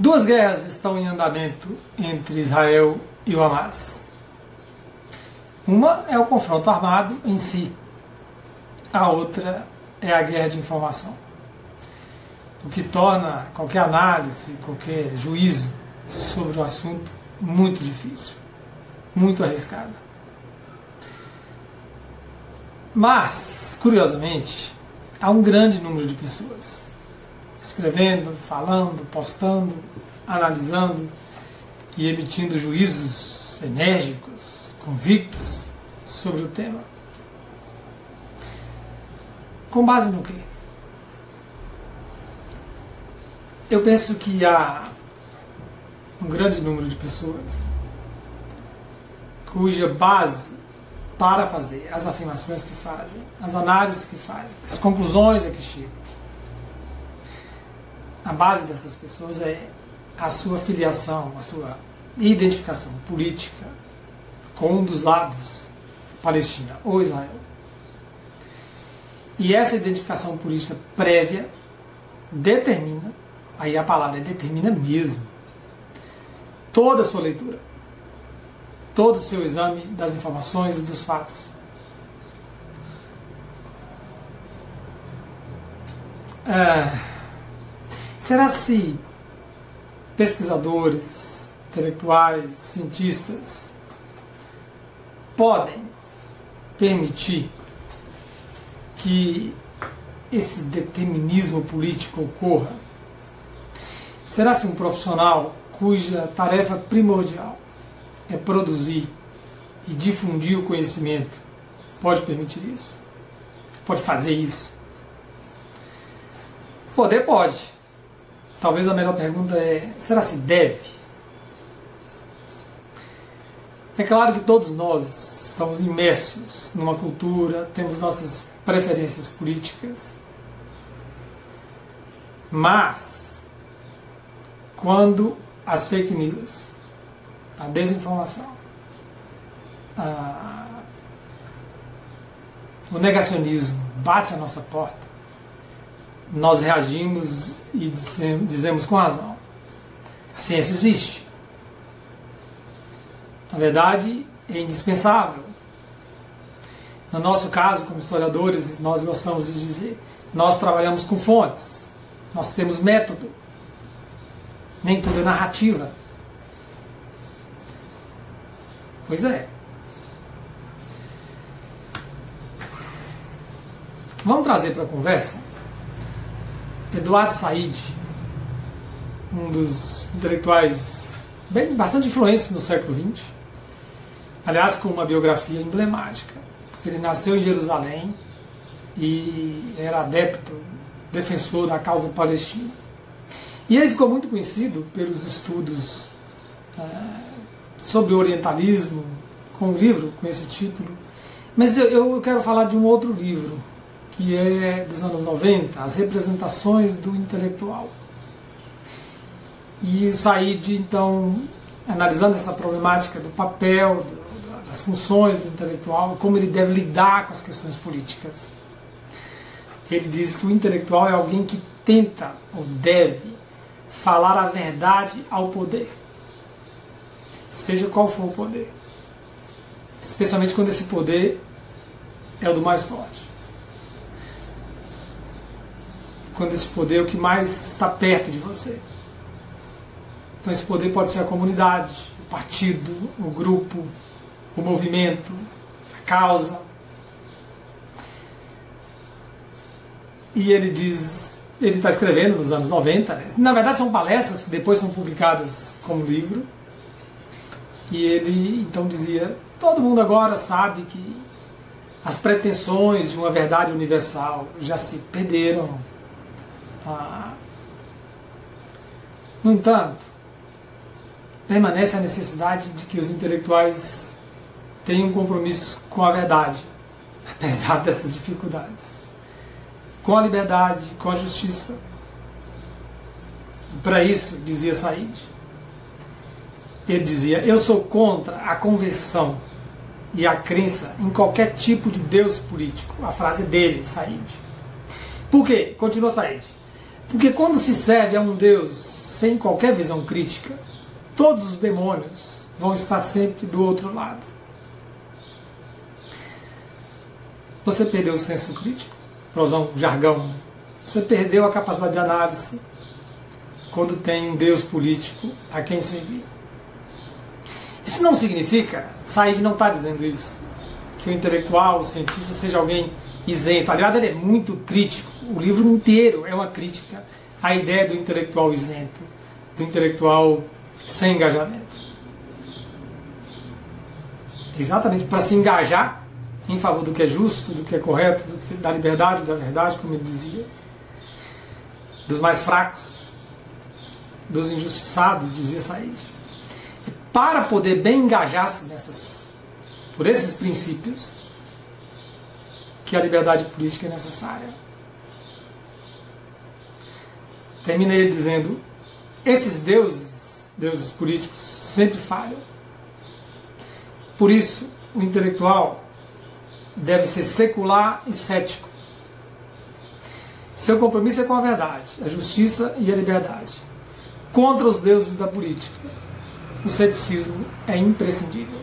Duas guerras estão em andamento entre Israel e o Hamas. Uma é o confronto armado em si, a outra é a guerra de informação. O que torna qualquer análise, qualquer juízo sobre o assunto muito difícil, muito arriscado. Mas, curiosamente, há um grande número de pessoas escrevendo, falando, postando, analisando e emitindo juízos enérgicos, convictos sobre o tema. Com base no quê? Eu penso que há um grande número de pessoas cuja base para fazer as afirmações que fazem, as análises que fazem, as conclusões a que chegam, a base dessas pessoas é a sua filiação, a sua identificação política com um dos lados, Palestina ou Israel. E essa identificação política prévia determina, aí a palavra é determina mesmo, toda a sua leitura, todo o seu exame das informações e dos fatos. É, Será se pesquisadores, intelectuais, cientistas podem permitir que esse determinismo político ocorra? Será se um profissional cuja tarefa primordial é produzir e difundir o conhecimento pode permitir isso? Pode fazer isso? Poder pode. Talvez a melhor pergunta é: será se deve? É claro que todos nós estamos imersos numa cultura, temos nossas preferências políticas, mas quando as fake news, a desinformação, a, o negacionismo bate à nossa porta, nós reagimos e dizemos com razão: a ciência existe. Na verdade, é indispensável. No nosso caso, como historiadores, nós gostamos de dizer: nós trabalhamos com fontes, nós temos método. Nem tudo é narrativa. Pois é. Vamos trazer para a conversa Eduardo Said, um dos intelectuais bem, bastante influentes no século XX, aliás, com uma biografia emblemática. Ele nasceu em Jerusalém e era adepto, defensor da causa palestina. E ele ficou muito conhecido pelos estudos é, sobre orientalismo, com um livro com esse título. Mas eu, eu quero falar de um outro livro, que é dos anos 90, as representações do intelectual. E Said, então, analisando essa problemática do papel, do, das funções do intelectual, como ele deve lidar com as questões políticas. Ele diz que o intelectual é alguém que tenta ou deve falar a verdade ao poder, seja qual for o poder, especialmente quando esse poder é o do mais forte. Quando esse poder é o que mais está perto de você. Então esse poder pode ser a comunidade, o partido, o grupo, o movimento, a causa. E ele diz, ele está escrevendo nos anos 90, né? na verdade são palestras que depois são publicadas como livro. E ele então dizia, todo mundo agora sabe que as pretensões de uma verdade universal já se perderam ah. No entanto, permanece a necessidade de que os intelectuais tenham um compromisso com a verdade, apesar dessas dificuldades, com a liberdade, com a justiça. E para isso, dizia Said, ele dizia: Eu sou contra a conversão e a crença em qualquer tipo de Deus político. A frase dele, Said. Por quê? Continua Said. Porque quando se serve a um Deus sem qualquer visão crítica, todos os demônios vão estar sempre do outro lado. Você perdeu o senso crítico, para usar um jargão. Você perdeu a capacidade de análise quando tem um Deus político a quem servir. Isso não significa, Said não está dizendo isso, que o intelectual, o cientista seja alguém Aliás, ele é muito crítico. O livro inteiro é uma crítica à ideia do intelectual isento, do intelectual sem engajamento. Exatamente para se engajar em favor do que é justo, do que é correto, que, da liberdade, da verdade, como ele dizia, dos mais fracos, dos injustiçados, dizia Said. Para poder bem engajar-se nessas, por esses princípios, que a liberdade política é necessária. Termina ele dizendo: esses deuses, deuses políticos, sempre falham. Por isso, o intelectual deve ser secular e cético. Seu compromisso é com a verdade, a justiça e a liberdade. Contra os deuses da política, o ceticismo é imprescindível.